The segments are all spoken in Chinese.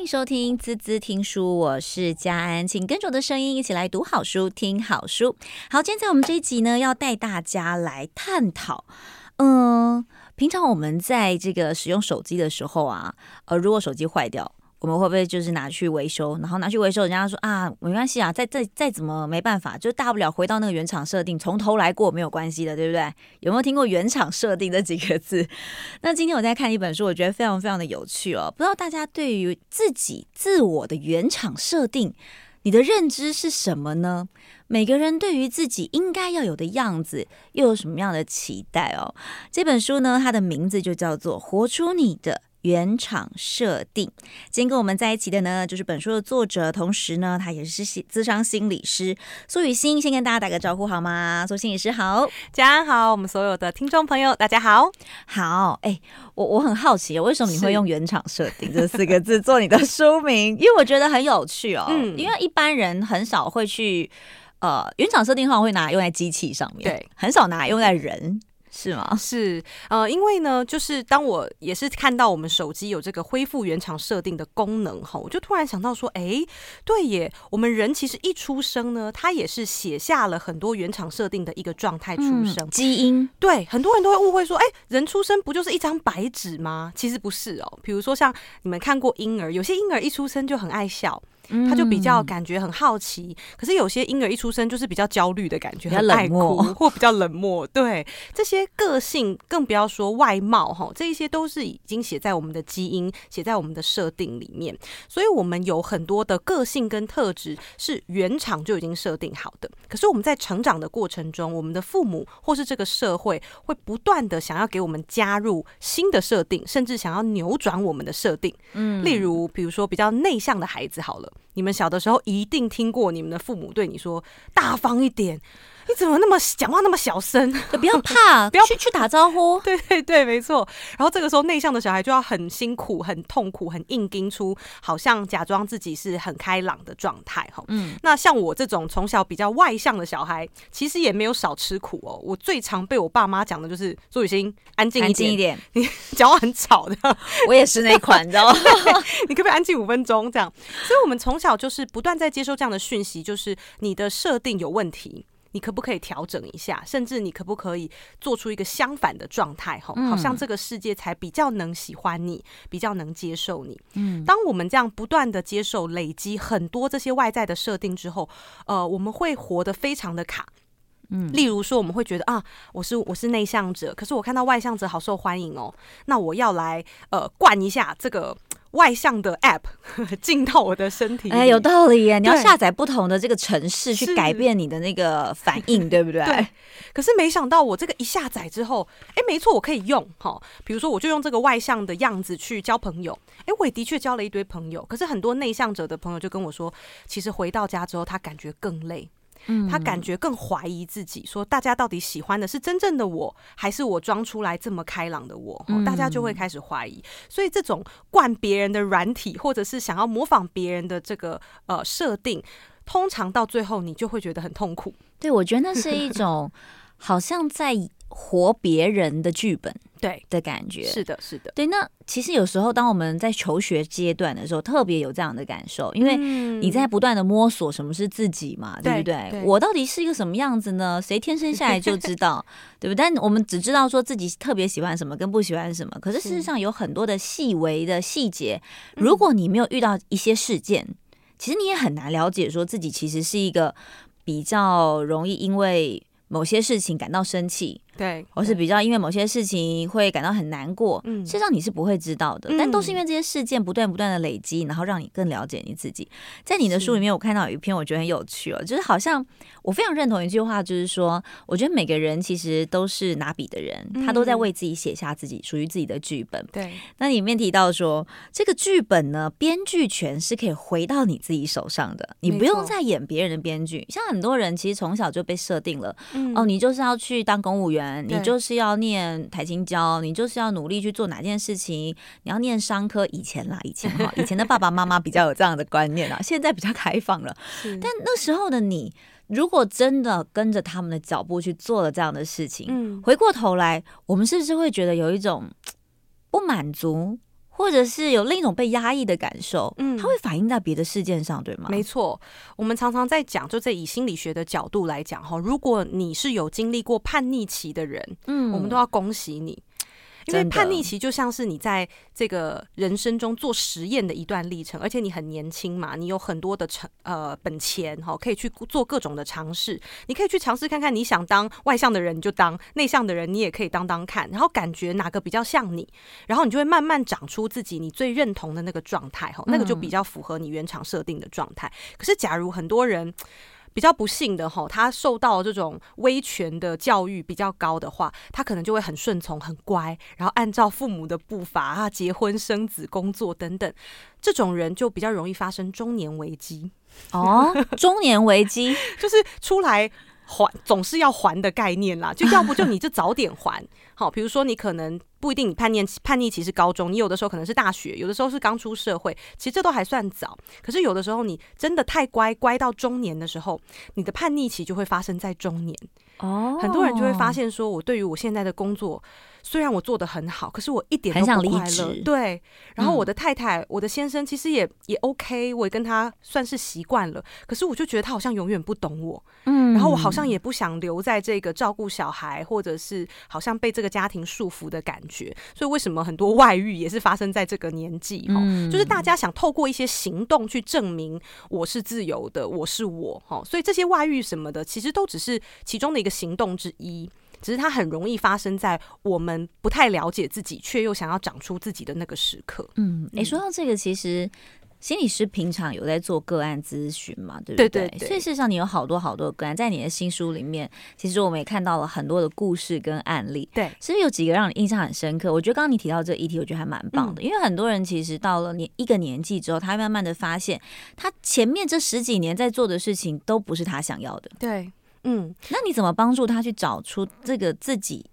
欢迎收听滋滋听书，我是佳安，请跟着我的声音一起来读好书、听好书。好，今天在我们这一集呢，要带大家来探讨，嗯、平常我们在这个使用手机的时候啊，呃，如果手机坏掉。我们会不会就是拿去维修，然后拿去维修，人家说啊，没关系啊，再再再怎么没办法，就大不了回到那个原厂设定，从头来过没有关系的，对不对？有没有听过原厂设定这几个字？那今天我在看一本书，我觉得非常非常的有趣哦。不知道大家对于自己自我的原厂设定，你的认知是什么呢？每个人对于自己应该要有的样子，又有什么样的期待哦？这本书呢，它的名字就叫做《活出你的》。原厂设定，今天跟我们在一起的呢，就是本书的作者，同时呢，他也是咨商心理师苏雨欣。先跟大家打个招呼好吗？苏心理师好，佳安好，我们所有的听众朋友大家好，好。哎，我我很好奇，为什么你会用“原厂设定”这四个字做你的书名？因为我觉得很有趣哦。嗯，因为一般人很少会去呃，原厂设定的话会拿用在机器上面，对，很少拿用在人。是吗？是，呃，因为呢，就是当我也是看到我们手机有这个恢复原厂设定的功能哈，我就突然想到说，哎，对耶，我们人其实一出生呢，他也是写下了很多原厂设定的一个状态出生，嗯、基因。对，很多人都会误会说，哎，人出生不就是一张白纸吗？其实不是哦。比如说像你们看过婴儿，有些婴儿一出生就很爱笑。他就比较感觉很好奇，可是有些婴儿一出生就是比较焦虑的感觉，很爱哭或比较冷漠。对，这些个性更不要说外貌哈，这一些都是已经写在我们的基因、写在我们的设定里面。所以，我们有很多的个性跟特质是原厂就已经设定好的。可是我们在成长的过程中，我们的父母或是这个社会会不断的想要给我们加入新的设定，甚至想要扭转我们的设定。嗯，例如，比如说比较内向的孩子，好了。你们小的时候一定听过你们的父母对你说：“大方一点。”你怎么那么讲话那么小声？不要怕，不要去去打招呼。对对对，没错。然后这个时候，内向的小孩就要很辛苦、很痛苦、很硬盯出，好像假装自己是很开朗的状态。哈，嗯。那像我这种从小比较外向的小孩，其实也没有少吃苦哦。我最常被我爸妈讲的就是：“朱雨欣，安静一点，安静一点，你讲话很吵的。”我也是那一款，你知道吗？你可不可以安静五分钟？这样。所以，我们从小就是不断在接收这样的讯息，就是你的设定有问题。你可不可以调整一下？甚至你可不可以做出一个相反的状态？哈，好像这个世界才比较能喜欢你，比较能接受你。嗯，当我们这样不断的接受、累积很多这些外在的设定之后，呃，我们会活得非常的卡。嗯，例如说，我们会觉得啊，我是我是内向者，可是我看到外向者好受欢迎哦，那我要来呃灌一下这个。外向的 App 进到我的身体，哎，有道理耶！你要下载不同的这个城市去改变你的那个反应，对不对？对。可是没想到我这个一下载之后，哎，没错，我可以用哈。比如说，我就用这个外向的样子去交朋友，哎，我也的确交了一堆朋友。可是很多内向者的朋友就跟我说，其实回到家之后，他感觉更累。他感觉更怀疑自己，说大家到底喜欢的是真正的我，还是我装出来这么开朗的我？大家就会开始怀疑。所以这种灌别人的软体，或者是想要模仿别人的这个呃设定，通常到最后你就会觉得很痛苦。对，我觉得那是一种 好像在活别人的剧本。对的感觉是的，是的，对。那其实有时候，当我们在求学阶段的时候，特别有这样的感受，因为你在不断的摸索什么是自己嘛，嗯、对不对，对？我到底是一个什么样子呢？谁天生下来就知道，对 不对？但我们只知道说自己特别喜欢什么跟不喜欢什么，可是事实上有很多的细微的细节，如果你没有遇到一些事件，其实你也很难了解说自己其实是一个比较容易因为某些事情感到生气。对，我是比较因为某些事情会感到很难过，嗯，事实上你是不会知道的，嗯，但都是因为这些事件不断不断的累积，然后让你更了解你自己。在你的书里面，我看到有一篇我觉得很有趣哦，就是好像我非常认同一句话，就是说，我觉得每个人其实都是拿笔的人，他都在为自己写下自己属于自己的剧本。对，那里面提到说，这个剧本呢，编剧权是可以回到你自己手上的，你不用再演别人的编剧。像很多人其实从小就被设定了，哦，你就是要去当公务员。你就是要念台青教，你就是要努力去做哪件事情。你要念商科，以前啦，以前哈，以前的爸爸妈妈比较有这样的观念啊，现在比较开放了。但那时候的你，如果真的跟着他们的脚步去做了这样的事情，嗯，回过头来，我们是不是会觉得有一种不满足？或者是有另一种被压抑的感受，嗯，它会反映在别的事件上，对吗？没错，我们常常在讲，就在以心理学的角度来讲哈，如果你是有经历过叛逆期的人，嗯，我们都要恭喜你。因为叛逆期就像是你在这个人生中做实验的一段历程，而且你很年轻嘛，你有很多的成呃本钱哈，可以去做各种的尝试。你可以去尝试看看，你想当外向的人你就当，内向的人你也可以当当看，然后感觉哪个比较像你，然后你就会慢慢长出自己你最认同的那个状态哈，那个就比较符合你原厂设定的状态。可是假如很多人。比较不幸的哈，他受到这种威权的教育比较高的话，他可能就会很顺从、很乖，然后按照父母的步伐啊，结婚、生子、工作等等。这种人就比较容易发生中年危机哦。中年危机 就是出来还总是要还的概念啦，就要不就你就早点还。好，比如说你可能。不一定，你叛逆叛逆期是高中，你有的时候可能是大学，有的时候是刚出社会，其实这都还算早。可是有的时候你真的太乖，乖到中年的时候，你的叛逆期就会发生在中年。哦，很多人就会发现说，我对于我现在的工作，虽然我做的很好，可是我一点都不快乐。对，然后我的太太、嗯、我的先生其实也也 OK，我也跟他算是习惯了。可是我就觉得他好像永远不懂我，嗯，然后我好像也不想留在这个照顾小孩，或者是好像被这个家庭束缚的感觉。所以为什么很多外遇也是发生在这个年纪？哈、嗯，就是大家想透过一些行动去证明我是自由的，我是我。哈，所以这些外遇什么的，其实都只是其中的一个。行动之一，只是它很容易发生在我们不太了解自己，却又想要长出自己的那个时刻。嗯，你、欸、说到这个，其实心理师平常有在做个案咨询嘛，对不对？对对对。所以事实上，你有好多好多个案，在你的新书里面，其实我们也看到了很多的故事跟案例。对，其实有几个让你印象很深刻。我觉得刚刚你提到这个议题，我觉得还蛮棒的，嗯、因为很多人其实到了年一个年纪之后，他会慢慢的发现，他前面这十几年在做的事情都不是他想要的。对。嗯，那你怎么帮助他去找出这个自己，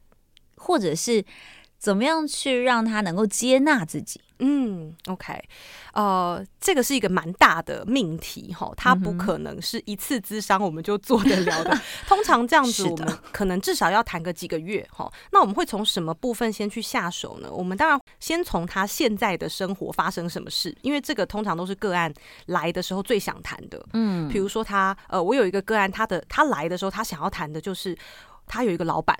或者是怎么样去让他能够接纳自己？嗯，OK，呃，这个是一个蛮大的命题哈，它不可能是一次咨商我们就做得了的。通常这样子，我们可能至少要谈个几个月哈。那我们会从什么部分先去下手呢？我们当然先从他现在的生活发生什么事，因为这个通常都是个案来的时候最想谈的。嗯，比如说他，呃，我有一个个案，他的他来的时候，他想要谈的就是他有一个老板，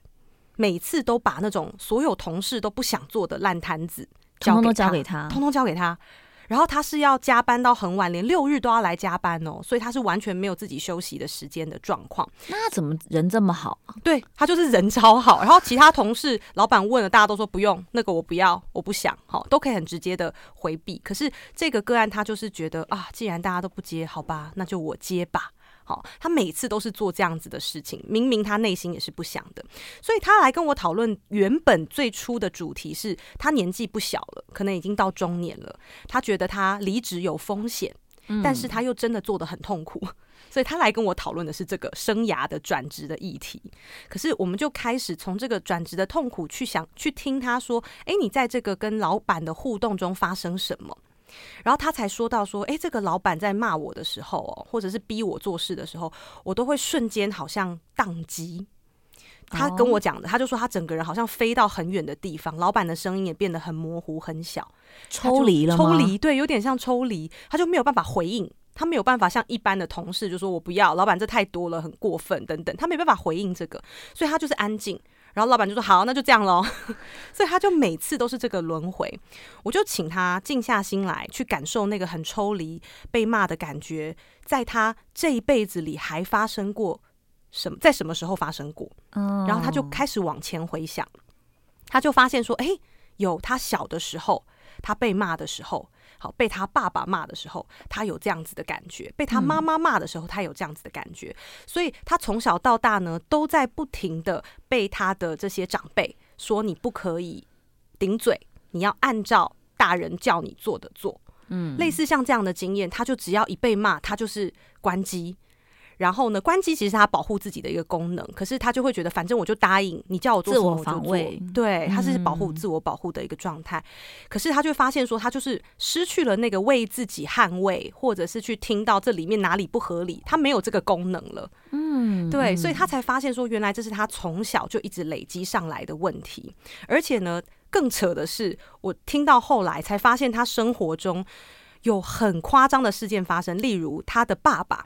每次都把那种所有同事都不想做的烂摊子。通通都交给他，通通交给他，然后他是要加班到很晚，连六日都要来加班哦，所以他是完全没有自己休息的时间的状况。那他怎么人这么好？对，他就是人超好，然后其他同事老板问了，大家都说不用，那个我不要，我不想，好，都可以很直接的回避。可是这个个案他就是觉得啊，既然大家都不接，好吧，那就我接吧。好，他每次都是做这样子的事情，明明他内心也是不想的，所以他来跟我讨论。原本最初的主题是他年纪不小了，可能已经到中年了，他觉得他离职有风险，但是他又真的做得很痛苦，所以他来跟我讨论的是这个生涯的转职的议题。可是我们就开始从这个转职的痛苦去想，去听他说：“哎，你在这个跟老板的互动中发生什么？”然后他才说到说，诶，这个老板在骂我的时候哦，或者是逼我做事的时候，我都会瞬间好像宕机。他跟我讲的，他就说他整个人好像飞到很远的地方，老板的声音也变得很模糊、很小，抽离了？抽离，对，有点像抽离，他就没有办法回应，他没有办法像一般的同事就说我不要，老板这太多了，很过分等等，他没办法回应这个，所以他就是安静。然后老板就说：“好，那就这样喽。”所以他就每次都是这个轮回。我就请他静下心来，去感受那个很抽离、被骂的感觉，在他这一辈子里还发生过什么？在什么时候发生过？然后他就开始往前回想，他就发现说：“哎，有他小的时候，他被骂的时候。”好，被他爸爸骂的时候，他有这样子的感觉；被他妈妈骂的时候，他有这样子的感觉。所以，他从小到大呢，都在不停的被他的这些长辈说：“你不可以顶嘴，你要按照大人叫你做的做。”嗯，类似像这样的经验，他就只要一被骂，他就是关机。然后呢，关机其实是他保护自己的一个功能，可是他就会觉得，反正我就答应你叫我做什么我就做，自我防卫，对，他是保护自我保护的一个状态。嗯、可是他就发现说，他就是失去了那个为自己捍卫，或者是去听到这里面哪里不合理，他没有这个功能了。嗯，对，所以他才发现说，原来这是他从小就一直累积上来的问题，而且呢。更扯的是，我听到后来才发现，他生活中有很夸张的事件发生，例如他的爸爸。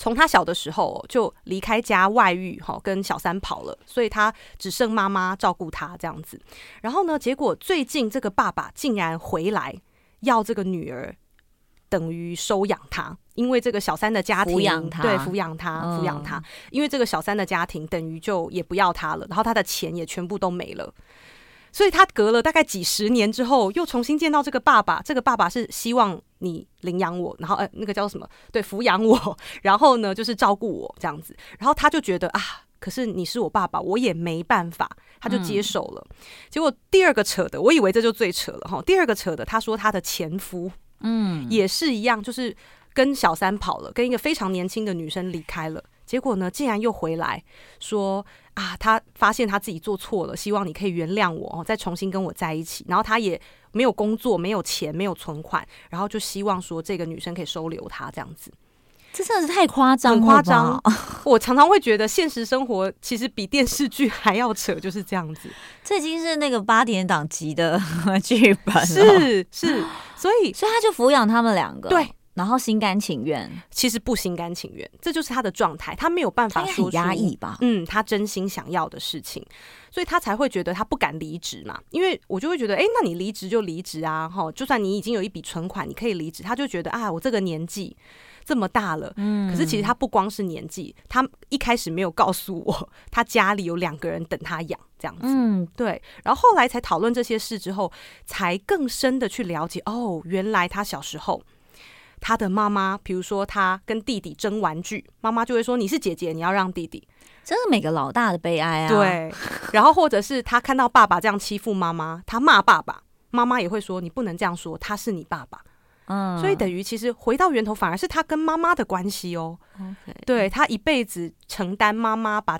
从他小的时候就离开家外遇，哈，跟小三跑了，所以他只剩妈妈照顾他这样子。然后呢，结果最近这个爸爸竟然回来要这个女儿，等于收养他，因为这个小三的家庭抚养他，对，抚养他，抚养他，因为这个小三的家庭等于就也不要他了，然后他的钱也全部都没了。所以他隔了大概几十年之后，又重新见到这个爸爸。这个爸爸是希望你领养我，然后呃，那个叫什么？对，抚养我，然后呢，就是照顾我这样子。然后他就觉得啊，可是你是我爸爸，我也没办法，他就接受了。嗯、结果第二个扯的，我以为这就最扯了哈。第二个扯的，他说他的前夫，嗯，也是一样，就是跟小三跑了，跟一个非常年轻的女生离开了。结果呢，竟然又回来说啊，他发现他自己做错了，希望你可以原谅我，再重新跟我在一起。然后他也没有工作，没有钱，没有存款，然后就希望说这个女生可以收留他这样子。这真的是太夸张，很夸张。我常常会觉得现实生活其实比电视剧还要扯，就是这样子。这已经是那个八点档级的剧本了，是是，所以所以他就抚养他们两个，对。然后心甘情愿，其实不心甘情愿，这就是他的状态。他没有办法说压抑吧？嗯，他真心想要的事情，所以他才会觉得他不敢离职嘛。因为我就会觉得，哎，那你离职就离职啊，哈，就算你已经有一笔存款，你可以离职。他就觉得啊，我这个年纪这么大了，嗯，可是其实他不光是年纪，他一开始没有告诉我，他家里有两个人等他养，这样子，嗯，对。然后后来才讨论这些事之后，才更深的去了解，哦，原来他小时候。他的妈妈，比如说他跟弟弟争玩具，妈妈就会说：“你是姐姐，你要让弟弟。”这是每个老大的悲哀啊。对。然后或者是他看到爸爸这样欺负妈妈，他骂爸爸，妈妈也会说：“你不能这样说，他是你爸爸。”嗯。所以等于其实回到源头，反而是他跟妈妈的关系哦。对，他一辈子承担妈妈把。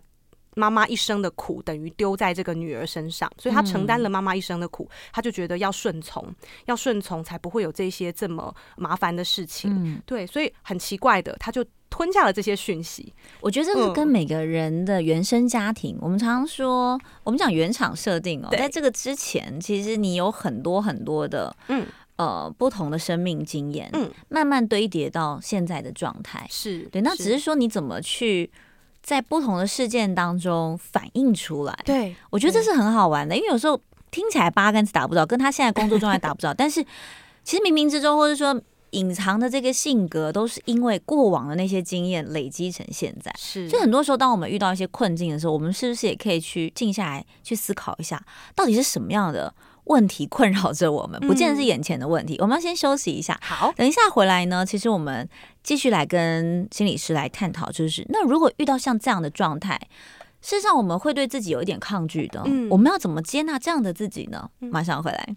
妈妈一生的苦等于丢在这个女儿身上，所以她承担了妈妈一生的苦，她就觉得要顺从，要顺从才不会有这些这么麻烦的事情。嗯，对，所以很奇怪的，她就吞下了这些讯息。我觉得这是跟每个人的原生家庭，嗯、我们常常说，我们讲原厂设定哦，在这个之前，其实你有很多很多的，嗯呃，不同的生命经验，嗯，慢慢堆叠到现在的状态，是对。那只是说你怎么去。在不同的事件当中反映出来，对，我觉得这是很好玩的，因为有时候听起来八竿子打不着，跟他现在工作状态打不着，但是其实冥冥之中，或者说隐藏的这个性格，都是因为过往的那些经验累积成现在。是，就很多时候，当我们遇到一些困境的时候，我们是不是也可以去静下来，去思考一下，到底是什么样的？问题困扰着我们，不见得是眼前的问题。嗯、我们要先休息一下，好，等一下回来呢。其实我们继续来跟心理师来探讨，就是那如果遇到像这样的状态，事实上我们会对自己有一点抗拒的。嗯，我们要怎么接纳这样的自己呢？马上回来。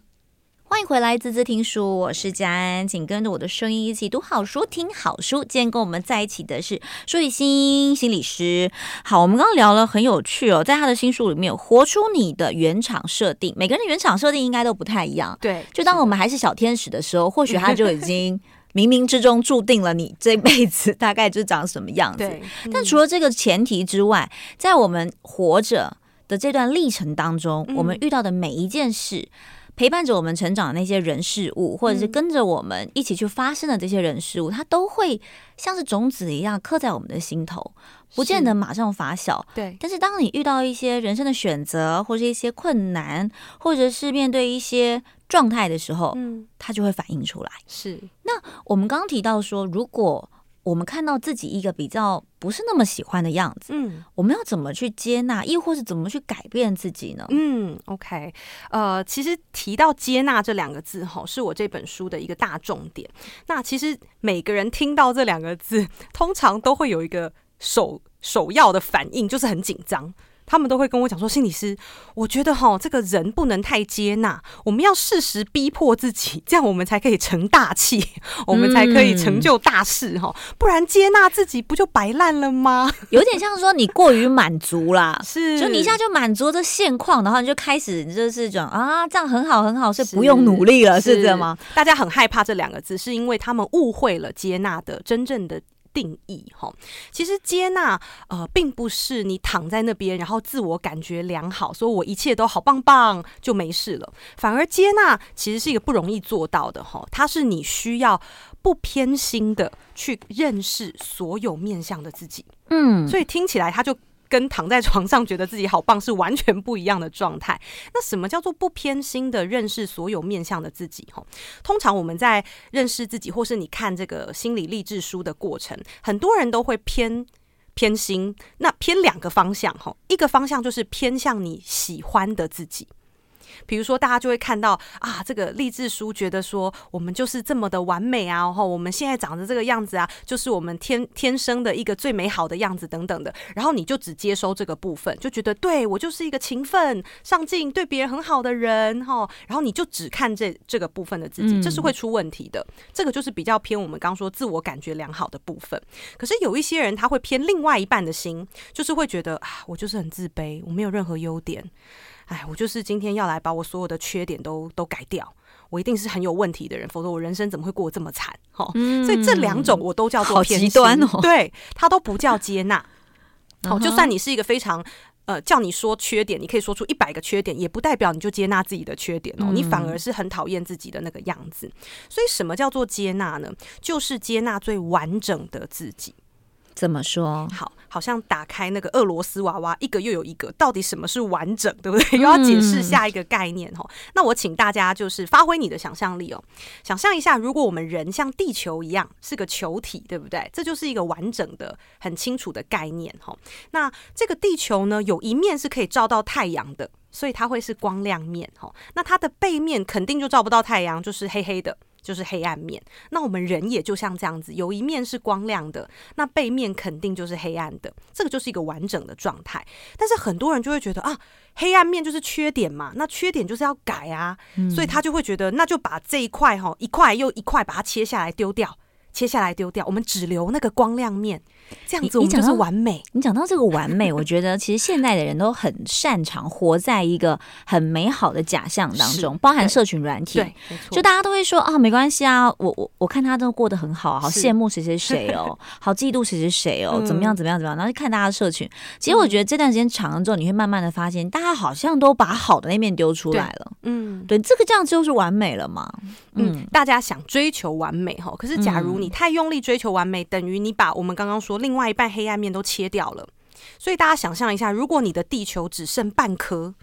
欢迎回来，滋滋听书，我是佳安，请跟着我的声音一起读好书，听好书。今天跟我们在一起的是舒雨欣心理师。好，我们刚刚聊了很有趣哦，在他的新书里面有活出你的原厂设定，每个人的原厂设定应该都不太一样。对，就当我们还是小天使的时候，或许他就已经冥冥之中注定了你这辈子大概就长什么样子。对，但除了这个前提之外，在我们活着的这段历程当中，我们遇到的每一件事。陪伴着我们成长的那些人事物，或者是跟着我们一起去发生的这些人事物，它都会像是种子一样刻在我们的心头，不见得马上发酵。对，但是当你遇到一些人生的选择，或者一些困难，或者是面对一些状态的时候，嗯，它就会反映出来。是。那我们刚刚提到说，如果我们看到自己一个比较不是那么喜欢的样子，嗯，我们要怎么去接纳，亦或是怎么去改变自己呢？嗯，OK，呃，其实提到接纳这两个字，哈，是我这本书的一个大重点。那其实每个人听到这两个字，通常都会有一个首首要的反应，就是很紧张。他们都会跟我讲说，心理师，我觉得哈，这个人不能太接纳，我们要适时逼迫自己，这样我们才可以成大器，我们才可以成就大事哈，不然接纳自己不就白烂了吗？有点像说你过于满足啦，是，就你一下就满足这现况，然后你就开始就是讲啊，这样很好很好，是不用努力了，是，是这样吗？大家很害怕这两个字，是因为他们误会了接纳的真正的。定义哈。其实接纳呃，并不是你躺在那边，然后自我感觉良好，说我一切都好棒棒就没事了。反而接纳其实是一个不容易做到的哈，它是你需要不偏心的去认识所有面向的自己。嗯，所以听起来它就。跟躺在床上觉得自己好棒是完全不一样的状态。那什么叫做不偏心的认识所有面向的自己？哈，通常我们在认识自己，或是你看这个心理励志书的过程，很多人都会偏偏心。那偏两个方向，哈，一个方向就是偏向你喜欢的自己。比如说，大家就会看到啊，这个励志书觉得说我们就是这么的完美啊，然后我们现在长得这个样子啊，就是我们天天生的一个最美好的样子等等的，然后你就只接收这个部分，就觉得对我就是一个勤奋、上进、对别人很好的人哈，然后你就只看这这个部分的自己，这是会出问题的。这个就是比较偏我们刚说自我感觉良好的部分。可是有一些人他会偏另外一半的心，就是会觉得啊，我就是很自卑，我没有任何优点。哎，我就是今天要来把我所有的缺点都都改掉，我一定是很有问题的人，否则我人生怎么会过得这么惨？哈、嗯，所以这两种我都叫做偏极端哦。对，它都不叫接纳。好，就算你是一个非常呃，叫你说缺点，你可以说出一百个缺点，也不代表你就接纳自己的缺点哦，你反而是很讨厌自己的那个样子。所以，什么叫做接纳呢？就是接纳最完整的自己。怎么说？好，好像打开那个俄罗斯娃娃，一个又有一个，到底什么是完整，对不对？又要解释下一个概念哦。嗯、那我请大家就是发挥你的想象力哦，想象一下，如果我们人像地球一样是个球体，对不对？这就是一个完整的、很清楚的概念哈。那这个地球呢，有一面是可以照到太阳的，所以它会是光亮面哈。那它的背面肯定就照不到太阳，就是黑黑的。就是黑暗面，那我们人也就像这样子，有一面是光亮的，那背面肯定就是黑暗的，这个就是一个完整的状态。但是很多人就会觉得啊，黑暗面就是缺点嘛，那缺点就是要改啊，嗯、所以他就会觉得那就把这一块哈一块又一块把它切下来丢掉。切下来丢掉，我们只留那个光亮面，这样子我们就是完美。你讲到，这个完美，我觉得其实现代的人都很擅长活在一个很美好的假象当中，包含社群软体，对，就大家都会说啊，没关系啊，我我我看他都过得很好，好羡慕谁谁谁哦，好嫉妒谁谁谁哦，怎么样怎么样怎么样，然后就看大家的社群。其实我觉得这段时间长了之后，你会慢慢的发现，大家好像都把好的那面丢出来了。嗯，对，这个这样就是完美了嘛。嗯，大家想追求完美哈，可是假如你太用力追求完美，等于你把我们刚刚说另外一半黑暗面都切掉了。所以大家想象一下，如果你的地球只剩半颗，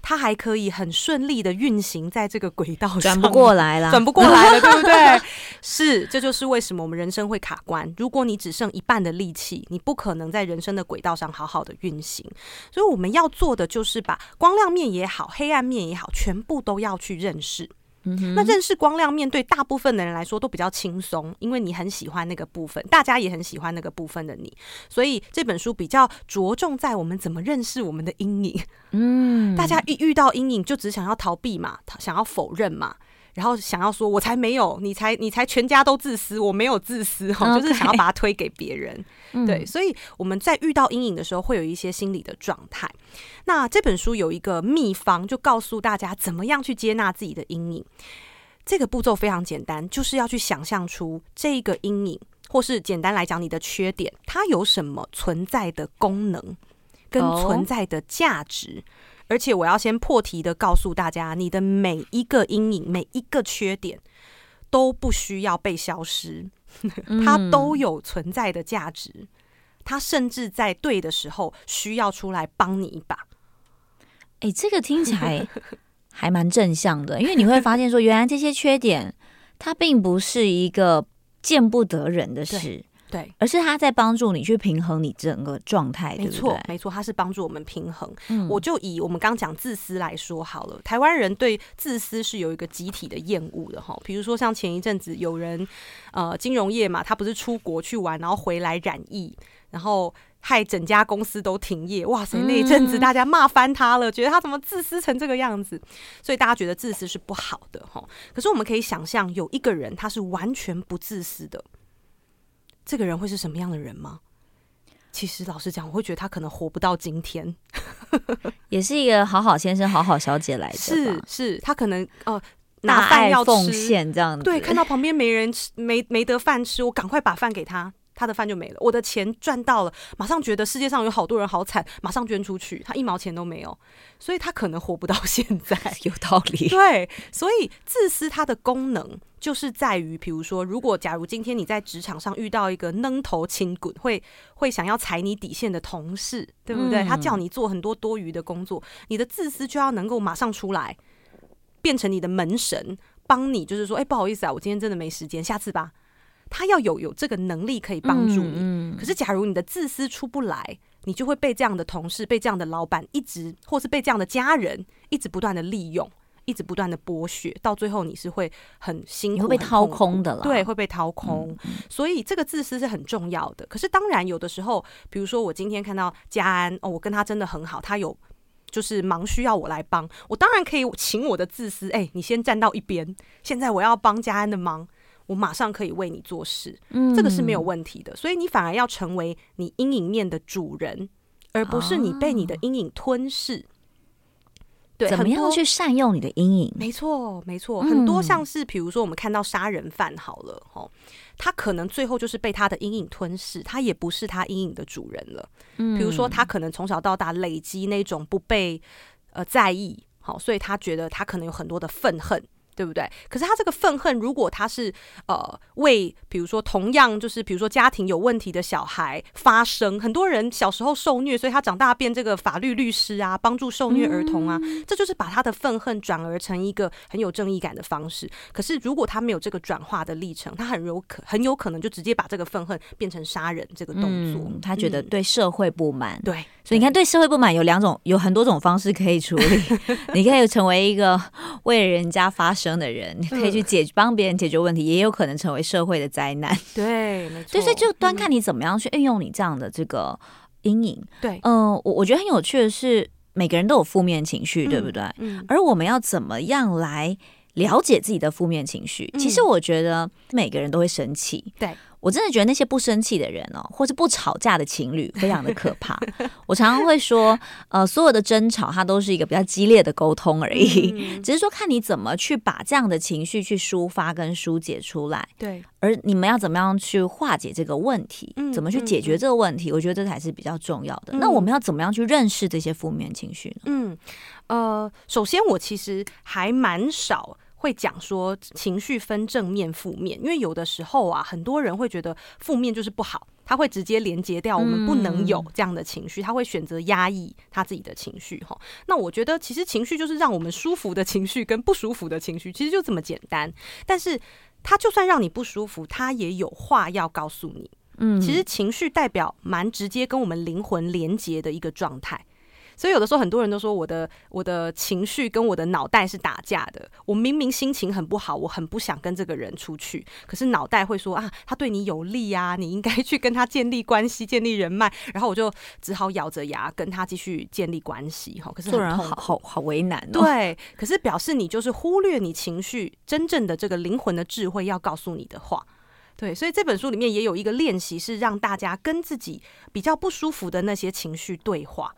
它还可以很顺利的运行在这个轨道上，转不过来了，转不过来了，对不对？是，这就是为什么我们人生会卡关。如果你只剩一半的力气，你不可能在人生的轨道上好好的运行。所以我们要做的就是把光亮面也好，黑暗面也好，全部都要去认识。嗯、那认识光亮面对大部分的人来说都比较轻松，因为你很喜欢那个部分，大家也很喜欢那个部分的你，所以这本书比较着重在我们怎么认识我们的阴影。嗯，大家一遇到阴影就只想要逃避嘛，想要否认嘛。然后想要说，我才没有，你才你才全家都自私，我没有自私哈，就是想要把它推给别人。对，所以我们在遇到阴影的时候，会有一些心理的状态。那这本书有一个秘方，就告诉大家怎么样去接纳自己的阴影。这个步骤非常简单，就是要去想象出这个阴影，或是简单来讲，你的缺点，它有什么存在的功能跟存在的价值。Oh. 而且我要先破题的告诉大家，你的每一个阴影、每一个缺点都不需要被消失，它都有存在的价值，它甚至在对的时候需要出来帮你一把。哎、欸，这个听起来 还蛮正向的，因为你会发现说，原来这些缺点它并不是一个见不得人的事。对，而是他在帮助你去平衡你整个状态，没错，没错，他是帮助我们平衡。嗯，我就以我们刚讲自私来说好了，台湾人对自私是有一个集体的厌恶的哈。比如说像前一阵子有人，呃，金融业嘛，他不是出国去玩，然后回来染疫，然后害整家公司都停业。哇塞，那一阵子大家骂翻他了，觉得他怎么自私成这个样子，所以大家觉得自私是不好的哈。可是我们可以想象，有一个人他是完全不自私的。这个人会是什么样的人吗？其实老实讲，我会觉得他可能活不到今天，也是一个好好先生、好好小姐来的。是是，他可能哦、呃，拿饭要奉献这样子。对，看到旁边没人吃，没没得饭吃，我赶快把饭给他。他的饭就没了。我的钱赚到了，马上觉得世界上有好多人好惨，马上捐出去，他一毛钱都没有，所以他可能活不到现在。有道理。对，所以自私它的功能就是在于，比如说，如果假如今天你在职场上遇到一个扔头轻滚，会会想要踩你底线的同事，对不对？他叫你做很多多余的工作，你的自私就要能够马上出来，变成你的门神。帮你就是说，哎、欸，不好意思啊，我今天真的没时间，下次吧。他要有有这个能力可以帮助你。嗯嗯、可是，假如你的自私出不来，你就会被这样的同事、被这样的老板一直，或是被这样的家人一直不断的利用，一直不断的剥削，到最后你是会很辛苦、会被掏空的了。对，会被掏空。嗯、所以，这个自私是很重要的。可是，当然有的时候，比如说我今天看到家安哦，我跟他真的很好，他有。就是忙需要我来帮，我当然可以请我的自私，哎、欸，你先站到一边。现在我要帮家安的忙，我马上可以为你做事，嗯，这个是没有问题的。所以你反而要成为你阴影面的主人，而不是你被你的阴影吞噬。对，怎么样去善用你的阴影？没错，没错，很多像是比如说我们看到杀人犯好了，齁。他可能最后就是被他的阴影吞噬，他也不是他阴影的主人了。嗯，比如说他可能从小到大累积那种不被呃在意，好，所以他觉得他可能有很多的愤恨。对不对？可是他这个愤恨，如果他是呃为比如说同样就是比如说家庭有问题的小孩发声，很多人小时候受虐，所以他长大变这个法律律师啊，帮助受虐儿童啊，嗯、这就是把他的愤恨转而成一个很有正义感的方式。可是如果他没有这个转化的历程，他很有可很有可能就直接把这个愤恨变成杀人这个动作。嗯、他觉得对社会不满，嗯、对。所以你看，对社会不满有两种，有很多种方式可以处理。你可以成为一个为人家发声的人，你可以去解帮别人解决问题，也有可能成为社会的灾难。对，没错。所以就端看你怎么样去运用你这样的这个阴影。对，嗯，我我觉得很有趣的是，每个人都有负面情绪，对不对？嗯。而我们要怎么样来了解自己的负面情绪？其实我觉得每个人都会生气。对。我真的觉得那些不生气的人哦，或是不吵架的情侣，非常的可怕。我常常会说，呃，所有的争吵它都是一个比较激烈的沟通而已，嗯、只是说看你怎么去把这样的情绪去抒发跟疏解出来。对，而你们要怎么样去化解这个问题，嗯、怎么去解决这个问题，嗯、我觉得这才是比较重要的。嗯、那我们要怎么样去认识这些负面情绪呢？嗯，呃，首先我其实还蛮少。会讲说情绪分正面负面，因为有的时候啊，很多人会觉得负面就是不好，他会直接连接掉我们不能有这样的情绪，他会选择压抑他自己的情绪哈。那我觉得其实情绪就是让我们舒服的情绪跟不舒服的情绪，其实就这么简单。但是他就算让你不舒服，他也有话要告诉你。嗯，其实情绪代表蛮直接跟我们灵魂连接的一个状态。所以有的时候很多人都说我的我的情绪跟我的脑袋是打架的。我明明心情很不好，我很不想跟这个人出去，可是脑袋会说啊，他对你有利啊，你应该 去跟他建立关系、建立人脉。然后我就只好咬着牙跟他继续建立关系。哈，可是做人好好好为难哦。对，可是表示你就是忽略你情绪真正的这个灵魂的智慧要告诉你的话。对，所以这本书里面也有一个练习，是让大家跟自己比较不舒服的那些情绪对话。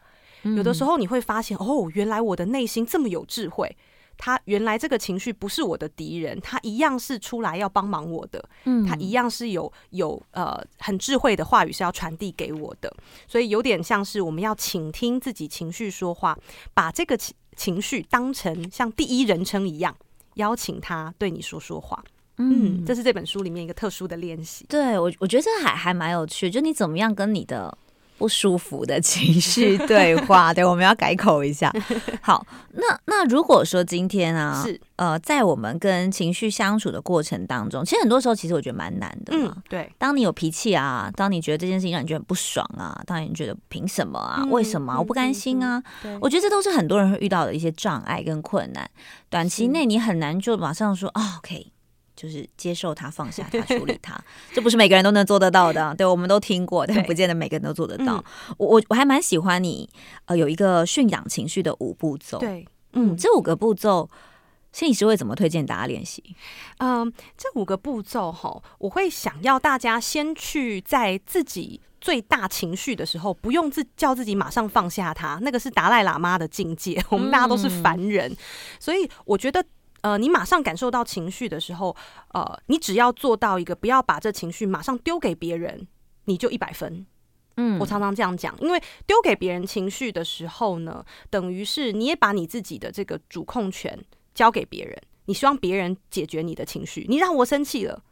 有的时候你会发现，哦，原来我的内心这么有智慧。他原来这个情绪不是我的敌人，他一样是出来要帮忙我的。嗯，他一样是有有呃很智慧的话语是要传递给我的。所以有点像是我们要倾听自己情绪说话，把这个情情绪当成像第一人称一样，邀请他对你说说话。嗯，这是这本书里面一个特殊的练习。对，我我觉得这个还还蛮有趣，就你怎么样跟你的。不舒服的情绪对话，对，我们要改口一下。好，那那如果说今天啊，是呃，在我们跟情绪相处的过程当中，其实很多时候其实我觉得蛮难的嘛。嗯，对。当你有脾气啊，当你觉得这件事情让你觉得很不爽啊，当你觉得凭什么啊，为什么啊，我不甘心啊，对，我觉得这都是很多人会遇到的一些障碍跟困难。短期内你很难就马上说，哦，OK。就是接受他，放下 他，处理他，这不是每个人都能做得到的。对，我们都听过，但不见得每个人都做得到。嗯、我我我还蛮喜欢你，呃，有一个驯养情绪的五步骤。对，嗯，这五个步骤，心理师会怎么推荐大家练习？嗯，这五个步骤哈，我会想要大家先去在自己最大情绪的时候，不用自叫自己马上放下他，那个是达赖喇嘛的境界。我们大家都是凡人，嗯、所以我觉得。呃，你马上感受到情绪的时候，呃，你只要做到一个，不要把这情绪马上丢给别人，你就一百分。嗯，我常常这样讲，因为丢给别人情绪的时候呢，等于是你也把你自己的这个主控权交给别人，你希望别人解决你的情绪，你让我生气了，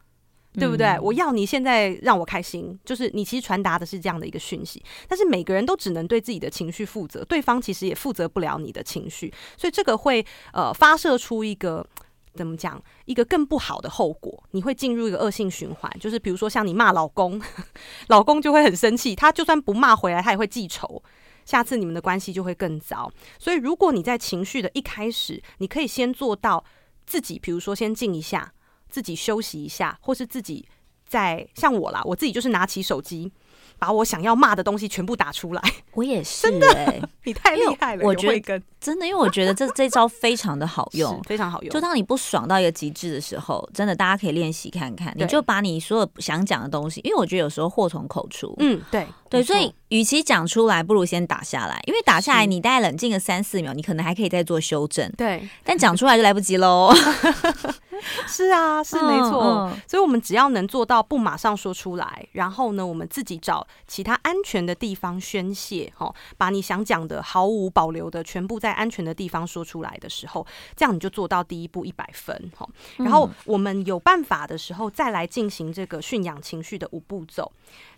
对不对？嗯，我要你现在让我开心，就是你其实传达的是这样的一个讯息，但是每个人都只能对自己的情绪负责，对方其实也负责不了你的情绪，所以这个会呃发射出一个。怎么讲？一个更不好的后果，你会进入一个恶性循环。就是比如说，像你骂老公，老公就会很生气，他就算不骂回来，他也会记仇。下次你们的关系就会更糟。所以，如果你在情绪的一开始，你可以先做到自己，比如说先静一下，自己休息一下，或是自己在像我啦，我自己就是拿起手机。把我想要骂的东西全部打出来，我也 是、欸，真的，你太厉害了。我觉得真的，因为我觉得这这招非常的好用，非常好用。就当你不爽到一个极致的时候，真的大家可以练习看看。你就把你所有想讲的东西，因为我觉得有时候祸从口出，嗯，对对，所以与其讲出来，不如先打下来，因为打下来你大概冷静个三四秒，你可能还可以再做修正。对，但讲出来就来不及喽。是啊，是没错、嗯嗯。所以，我们只要能做到不马上说出来，然后呢，我们自己找其他安全的地方宣泄，哈，把你想讲的毫无保留的全部在安全的地方说出来的时候，这样你就做到第一步一百分，哈。然后我们有办法的时候，再来进行这个驯养情绪的五步骤。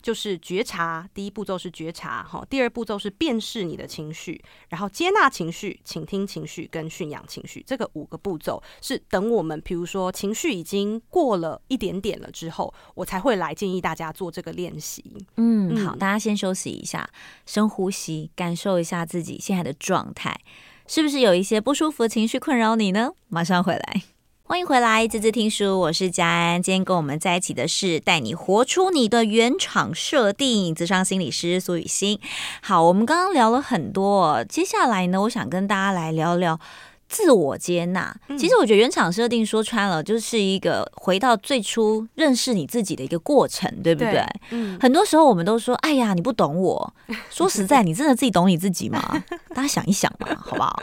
就是觉察，第一步骤是觉察，哈，第二步骤是辨识你的情绪，然后接纳情绪、倾听情绪跟驯养情绪，这个五个步骤是等我们，譬如说情绪已经过了一点点了之后，我才会来建议大家做这个练习。嗯，好，大家先休息一下，深呼吸，感受一下自己现在的状态，是不是有一些不舒服的情绪困扰你呢？马上回来。欢迎回来，滋滋听书，我是佳安。今天跟我们在一起的是带你活出你的原厂设定，咨商心理师苏雨欣。好，我们刚刚聊了很多，接下来呢，我想跟大家来聊聊。自我接纳，其实我觉得原厂设定说穿了，就是一个回到最初认识你自己的一个过程，对不对？对，嗯，很多时候我们都说：“哎呀，你不懂我。”说实在，你真的自己懂你自己吗？大家想一想嘛，好不好？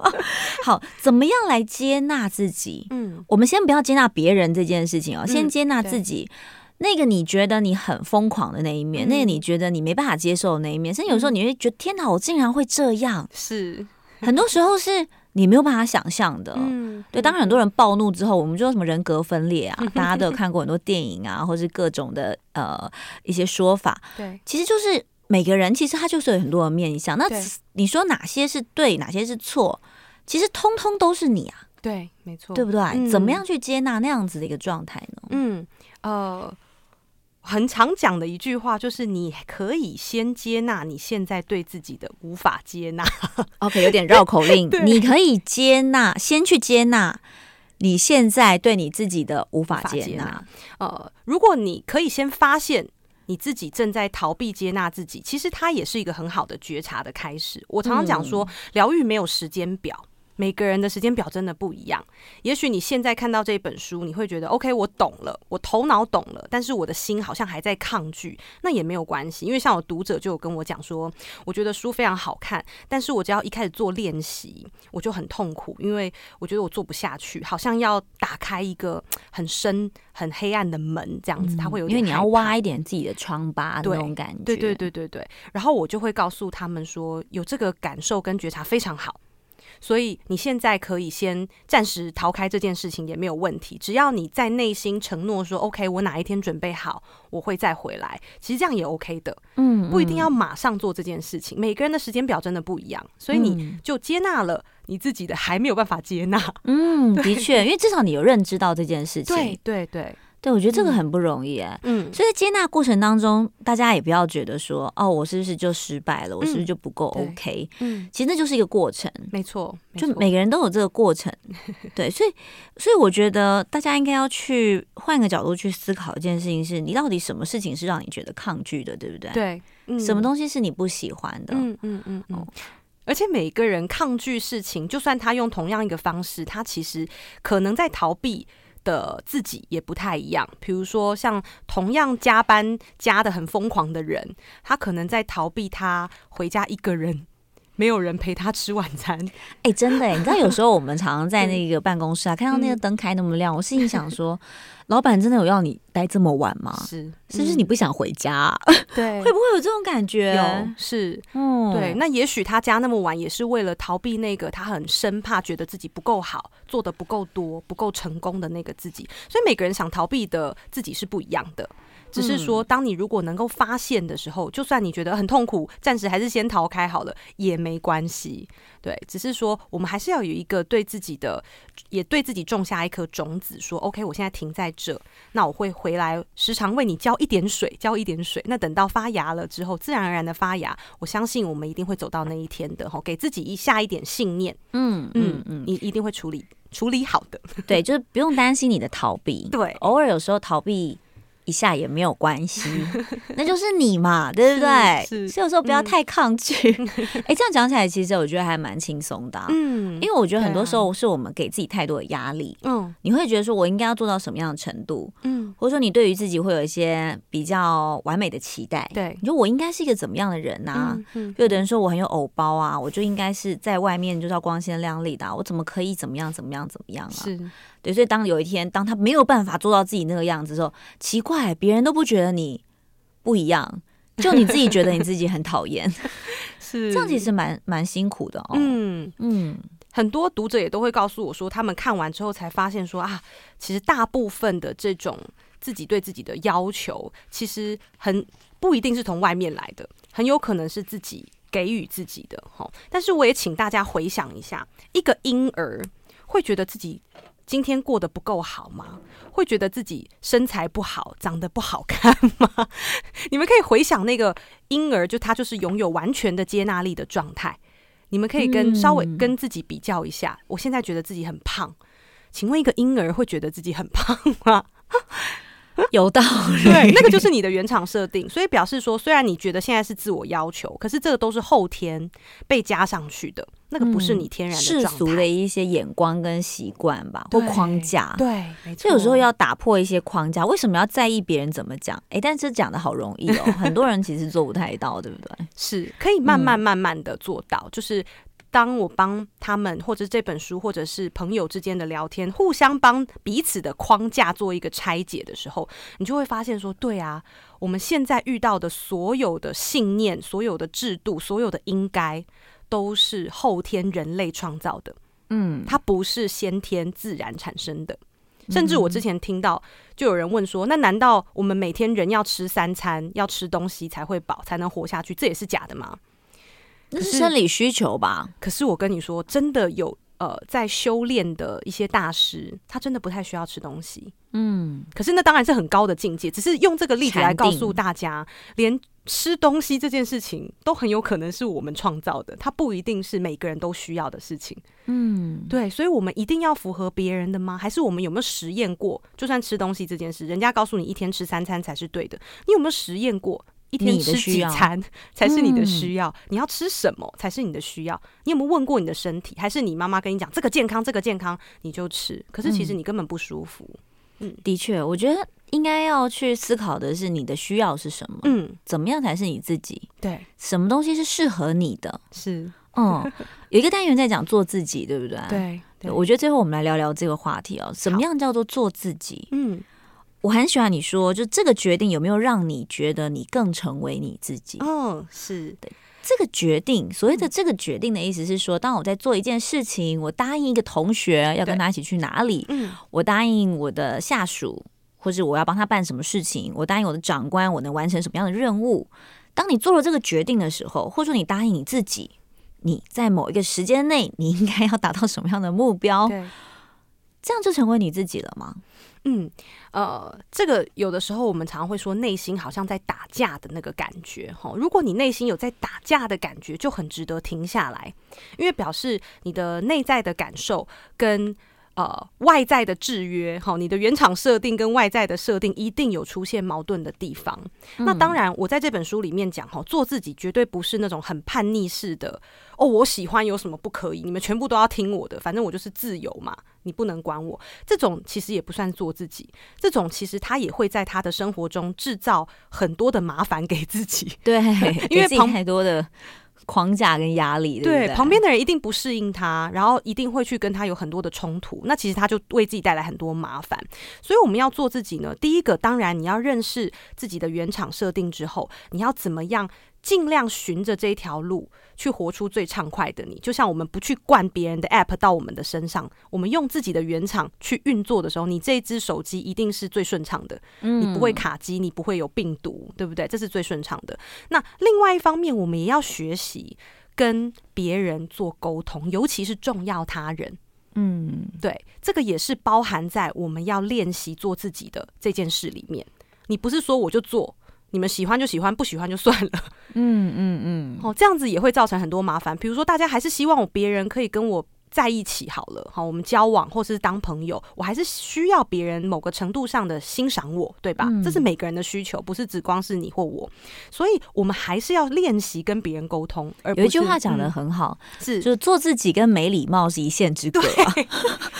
好，怎么样来接纳自己？嗯，我们先不要接纳别人这件事情哦，先接纳自己。那个你觉得你很疯狂的那一面，那个你觉得你没办法接受的那一面，甚至有时候你会觉得：“天哪，我竟然会这样！”是，很多时候是。你没有办法想象的，嗯，对。当然，很多人暴怒之后，我们就说什么人格分裂啊，嗯，大家都有看过很多电影啊，或是各种的呃一些说法。对，其实就是每个人其实他就是有很多的面相。那你说哪些是对，哪些是错？其实通通都是你啊。对，没错，对不对？嗯，怎么样去接纳那样子的一个状态呢？嗯，呃。很常讲的一句话就是，你可以先接纳你现在对自己的无法接纳。OK，有点绕口令。你可以接纳，先去接纳你现在对你自己的无法接纳。呃，如果你可以先发现你自己正在逃避接纳自己，其实它也是一个很好的觉察的开始。我常常讲说，疗愈没有时间表。每个人的时间表真的不一样。也许你现在看到这本书，你会觉得 OK，我懂了，我头脑懂了，但是我的心好像还在抗拒。那也没有关系，因为像我读者就有跟我讲说，我觉得书非常好看，但是我只要一开始做练习，我就很痛苦，因为我觉得我做不下去，好像要打开一个 很深、很黑暗的门这样子，他会有点，因为你要挖一点自己的疮疤那种感觉。对对对对对。然后我就会告诉他们说，有这个感受跟觉察非常好。所以你现在可以先暂时逃开这件事情也没有问题，只要你在内心承诺说 “OK”，我哪一天准备好，我会再回来。其实这样也 OK 的，嗯，不一定要马上做这件事情。每个人的时间表真的不一样，所以你就接纳了你自己的还没有办法接纳。嗯，的确，因为至少你有认知到这件事情。对对对。对，我觉得这个很不容易哎。嗯，所以在接纳过程当中，大家也不要觉得说，哦，我是不是就失败了？我是不是就不够 OK？嗯，其实那就是一个过程。没错，就每个人都有这个过程。对，所以，所以我觉得大家应该要去换个角度去思考一件事情：是你到底什么事情是让你觉得抗拒的，对不对？对，嗯，什么东西是你不喜欢的？嗯嗯嗯嗯。而且每个人抗拒事情，就算他用同样一个方式，他其实可能在逃避。的自己也不太一样，比如说像同样加班加的很疯狂的人，他可能在逃避他回家一个人，没有人陪他吃晚餐。哎、欸，真的，你知道有时候我们常常在 那个办公室啊，看到那个灯开那么亮，嗯、我心里想说，老板真的有要你待这么晚吗？是，是不是你不想回家啊？对，会不会有这种感觉？有，是，嗯，对。那也许他加那么晚，也是为了逃避那个他很生怕觉得自己不够好，做的不够多，不够成功的那个自己。所以每个人想逃避的自己是不一样的。只是说，当你如果能够发现的时候，就算你觉得很痛苦，暂时还是先逃开好了，也没关系。对，只是说，我们还是要有一个对自己的，也对自己种下一颗种子，说 OK，我现在停在这，那我会回来，时常为你浇一点水，浇一点水。那等到发芽了之后，自然而然的发芽，我相信我们一定会走到那一天的。哈，给自己一下一点信念，嗯嗯嗯，你一定会处理处理好的。对，就是不用担心你的逃避。对，偶尔有时候逃避。一下也没有关系，那就是你嘛，对不对？是，所以有时候不要太抗拒。哎、嗯欸，这样讲起来，其实我觉得还蛮轻松的、啊。嗯，因为我觉得很多时候是我们给自己太多的压力。嗯，你会觉得说我应该要做到什么样的程度？嗯，或者说你对于自己会有一些比较完美的期待。对，你说我应该是一个怎么样的人呢、啊？嗯，有的人说我很有偶包啊，我就应该是在外面就是要光鲜亮丽的、啊，我怎么可以怎么样怎么样怎么样啊？是。对，所以当有一天，当他没有办法做到自己那个样子的时候，奇怪，别人都不觉得你不一样，就你自己觉得你自己很讨厌，是这样，其实蛮蛮辛苦的哦。嗯嗯，很多读者也都会告诉我说，他们看完之后才发现说啊，其实大部分的这种自己对自己的要求，其实很不一定是从外面来的，很有可能是自己给予自己的。哈，但是我也请大家回想一下，一个婴儿会觉得自己。今天过得不够好吗？会觉得自己身材不好、长得不好看吗？你们可以回想那个婴儿，就他就是拥有完全的接纳力的状态。你们可以跟稍微跟自己比较一下。我现在觉得自己很胖，请问一个婴儿会觉得自己很胖吗？有道理，对，那个就是你的原厂设定，所以表示说，虽然你觉得现在是自我要求，可是这个都是后天被加上去的，那个不是你天然的世俗的一些眼光跟习惯吧，或框架，对，没错。所以有时候要打破一些框架，为什么要在意别人怎么讲？哎，但是讲的好容易哦，很多人其实做不太到，对不对？是可以慢慢慢慢的做到，就是。当我帮他们，或者这本书，或者是朋友之间的聊天，互相帮彼此的框架做一个拆解的时候，你就会发现说，对啊，我们现在遇到的所有的信念、所有的制度、所有的应该，都是后天人类创造的。嗯，它不是先天自然产生的。甚至我之前听到，就有人问说，那难道我们每天人要吃三餐，要吃东西才会饱，才能活下去？这也是假的吗？那是生理需求吧？可是我跟你说，真的有呃，在修炼的一些大师，他真的不太需要吃东西。嗯，可是那当然是很高的境界。只是用这个例子来告诉大家，连吃东西这件事情都很有可能是我们创造的，它不一定是每个人都需要的事情。嗯，对，所以我们一定要符合别人的吗？还是我们有没有实验过？就算吃东西这件事，人家告诉你一天吃三餐才是对的，你有没有实验过？一天吃几餐才是你的需要？你要吃什么才是你的需要？你有没有问过你的身体？还是你妈妈跟你讲这个健康，这个健康你就吃？可是其实你根本不舒服。嗯，的确，我觉得应该要去思考的是你的需要是什么？嗯，怎么样才是你自己？对，什么东西是适合你的？是，嗯，有一个单元在讲做自己，对不对？对，对，我觉得最后我们来聊聊这个话题哦，什么样叫做做自己？嗯。我很喜欢你说，就这个决定有没有让你觉得你更成为你自己？哦，是的，这个决定，所谓的这个决定的意思是说，当我在做一件事情，我答应一个同学要跟他一起去哪里，嗯，我答应我的下属，或者我要帮他办什么事情，我答应我的长官，我能完成什么样的任务。当你做了这个决定的时候，或者说你答应你自己，你在某一个时间内，你应该要达到什么样的目标？这样就成为你自己了吗？嗯，呃，这个有的时候我们常常会说内心好像在打架的那个感觉哈。如果你内心有在打架的感觉，就很值得停下来，因为表示你的内在的感受跟。呃，外在的制约，哈，你的原厂设定跟外在的设定一定有出现矛盾的地方。嗯、那当然，我在这本书里面讲，哈，做自己绝对不是那种很叛逆式的。哦，我喜欢有什么不可以？你们全部都要听我的，反正我就是自由嘛，你不能管我。这种其实也不算做自己，这种其实他也会在他的生活中制造很多的麻烦给自己。对，因为旁太多的。框架跟压力，对，对，对，旁边的人一定不适应他，然后一定会去跟他有很多的冲突。那其实他就为自己带来很多麻烦。所以我们要做自己呢，第一个当然你要认识自己的原厂设定之后，你要怎么样尽量循着这一条路去活出最畅快的你。就像我们不去灌别人的 app 到我们的身上，我们用自己的原厂去运作的时候，你这一只手机一定是最顺畅的。嗯，你不会卡机，你不会有病毒，对不对？这是最顺畅的。那另外一方面，我们也要学习跟别人做沟通，尤其是重要他人。嗯，对，这个也是包含在我们要练习做自己的这件事里面。你不是说我就做，你们喜欢就喜欢，不喜欢就算了。嗯嗯嗯。哦，这样子也会造成很多麻烦。比如说，大家还是希望我别人可以跟我。在一起好了，好，我们交往或是当朋友，我还是需要别人某个程度上的欣赏我，对吧？嗯。这是每个人的需求，不是只光是你或我，所以我们还是要练习跟别人沟通。而有一句话讲的很好，嗯、是就是做自己跟没礼貌是一线之隔啊。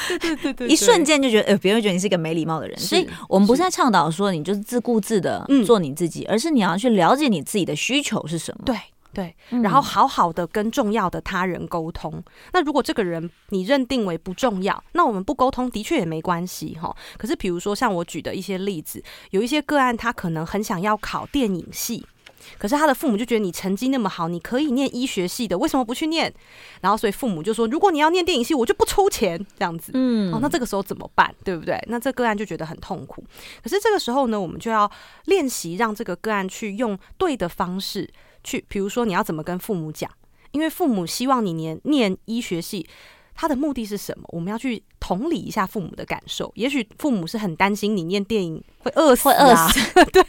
对对对对，一瞬间就觉得，呃，别人觉得你是一个没礼貌的人。所以我们不是在倡导说你就是自顾自的做你自己，而是你要去了解你自己的需求是什么。对。对，然后好好的跟重要的他人沟通。嗯。那如果这个人你认定为不重要，那我们不沟通的确也没关系哈。可是比如说像我举的一些例子，有一些个案他可能很想要考电影系，可是他的父母就觉得你成绩那么好，你可以念医学系的，为什么不去念？然后所以父母就说，如果你要念电影系，我就不出钱这样子。嗯，哦，那这个时候怎么办？对不对？那这个案就觉得很痛苦。可是这个时候呢，我们就要练习让这个个案去用对的方式。去，比如说你要怎么跟父母讲？因为父母希望你念念医学系，他的目的是什么？我们要去同理一下父母的感受。也许父母是很担心你念电影会饿死，啊，会饿死，对。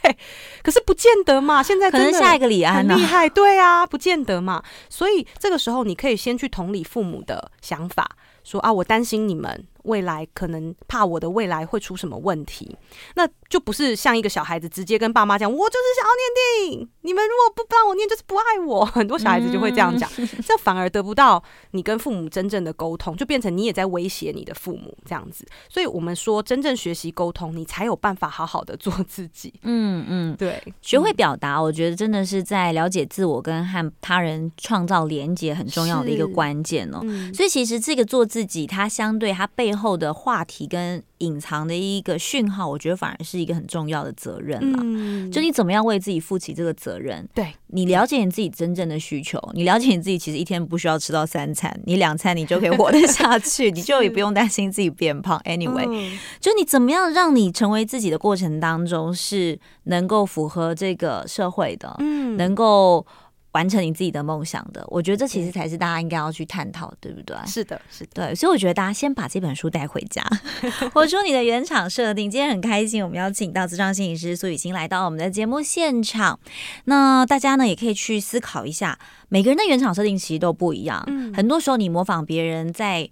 可是不见得嘛，现在可能下一个李安很厉害，对啊，不见得嘛。所以这个时候你可以先去同理父母的想法，说啊，我担心你们。未来可能怕我的未来会出什么问题，那就不是像一个小孩子直接跟爸妈讲，我就是想要念电影，你们如果不帮我念，就是不爱我。很多小孩子就会这样讲，这反而得不到你跟父母真正的沟通，就变成你也在威胁你的父母这样子。所以我们说，真正学习沟通，你才有办法好好的做自己。嗯嗯，对，学会表达，我觉得真的是在了解自我跟和他人创造连接很重要的一个关键哦。所以其实这个做自己，它相对它背后的话题跟隐藏的一个讯号，我觉得反而是一个很重要的责任了。嗯，就你怎么样为自己负起这个责任？对，你了解你自己真正的需求，你了解你自己其实一天不需要吃到三餐，你两餐你就可以活得下去，你就也不用担心自己变胖。Anyway，嗯，就你怎么样让你成为自己的过程当中是能够符合这个社会的，嗯，能够。完成你自己的梦想的，我觉得这其实才是大家应该要去探讨，对不对？是的，是的，对，所以我觉得大家先把这本书带回家，活出你的原厂设定。今天很开心，我们邀请到智障心理师苏雨欣来到我们的节目现场。那大家呢也可以去思考一下，每个人的原厂设定其实都不一样。嗯，很多时候你模仿别人在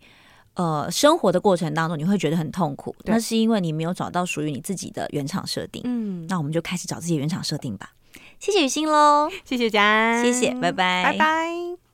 呃生活的过程当中，你会觉得很痛苦，那是因为你没有找到属于你自己的原厂设定。嗯，那我们就开始找自己的原厂设定吧。谢谢雨欣喽，谢谢佳安，谢谢，拜拜，拜拜。